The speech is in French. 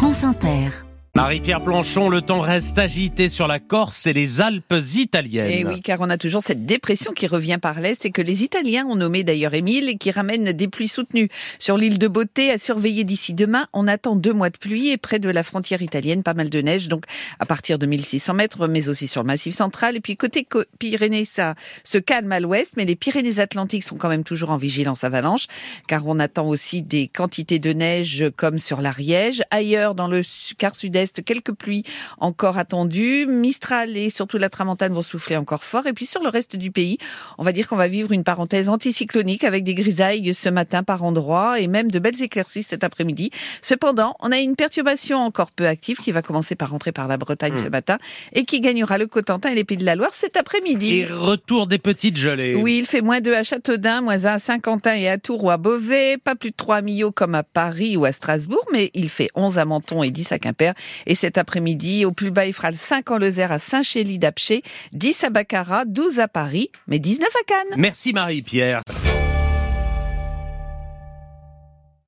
France Inter. Marie-Pierre Planchon, le temps reste agité sur la Corse et les Alpes italiennes. Et Eh oui, car on a toujours cette dépression qui revient par l'Est et que les Italiens ont nommé d'ailleurs Émile et qui ramène des pluies soutenues. Sur l'île de Beauté, à surveiller d'ici demain, on attend deux mois de pluie et près de la frontière italienne, pas mal de neige, donc à partir de 1600 mètres, mais aussi sur le massif central. Et puis côté Pyrénées, ça se calme à l'ouest, mais les Pyrénées-Atlantiques sont quand même toujours en vigilance avalanche, car on attend aussi des quantités de neige comme sur l'Ariège. Ailleurs, dans le quart sud-est, quelques pluies encore attendues. Mistral et surtout la tramontane vont souffler encore fort. Et puis sur le reste du pays, on va dire qu'on va vivre une parenthèse anticyclonique avec des grisailles ce matin par endroits et même de belles éclaircies cet après-midi. Cependant, on a une perturbation encore peu active qui va commencer par rentrer par la Bretagne ce matin et qui gagnera le Cotentin et les Pays de la Loire cet après-midi. Et retour des petites gelées. Oui, il fait moins 2 à Châteaudun, moins 1 à Saint-Quentin et à Tours ou à Beauvais, pas plus de 3 à Millau comme à Paris ou à Strasbourg, mais il fait 11 à Menton et 10 à Quimper. Et cet après-midi, au plus bas, il fera le 5 en Lozère à Saint-Chély d'Apché, 10 à Baccarat, 12 à Paris, mais 19 à Cannes. Merci Marie-Pierre.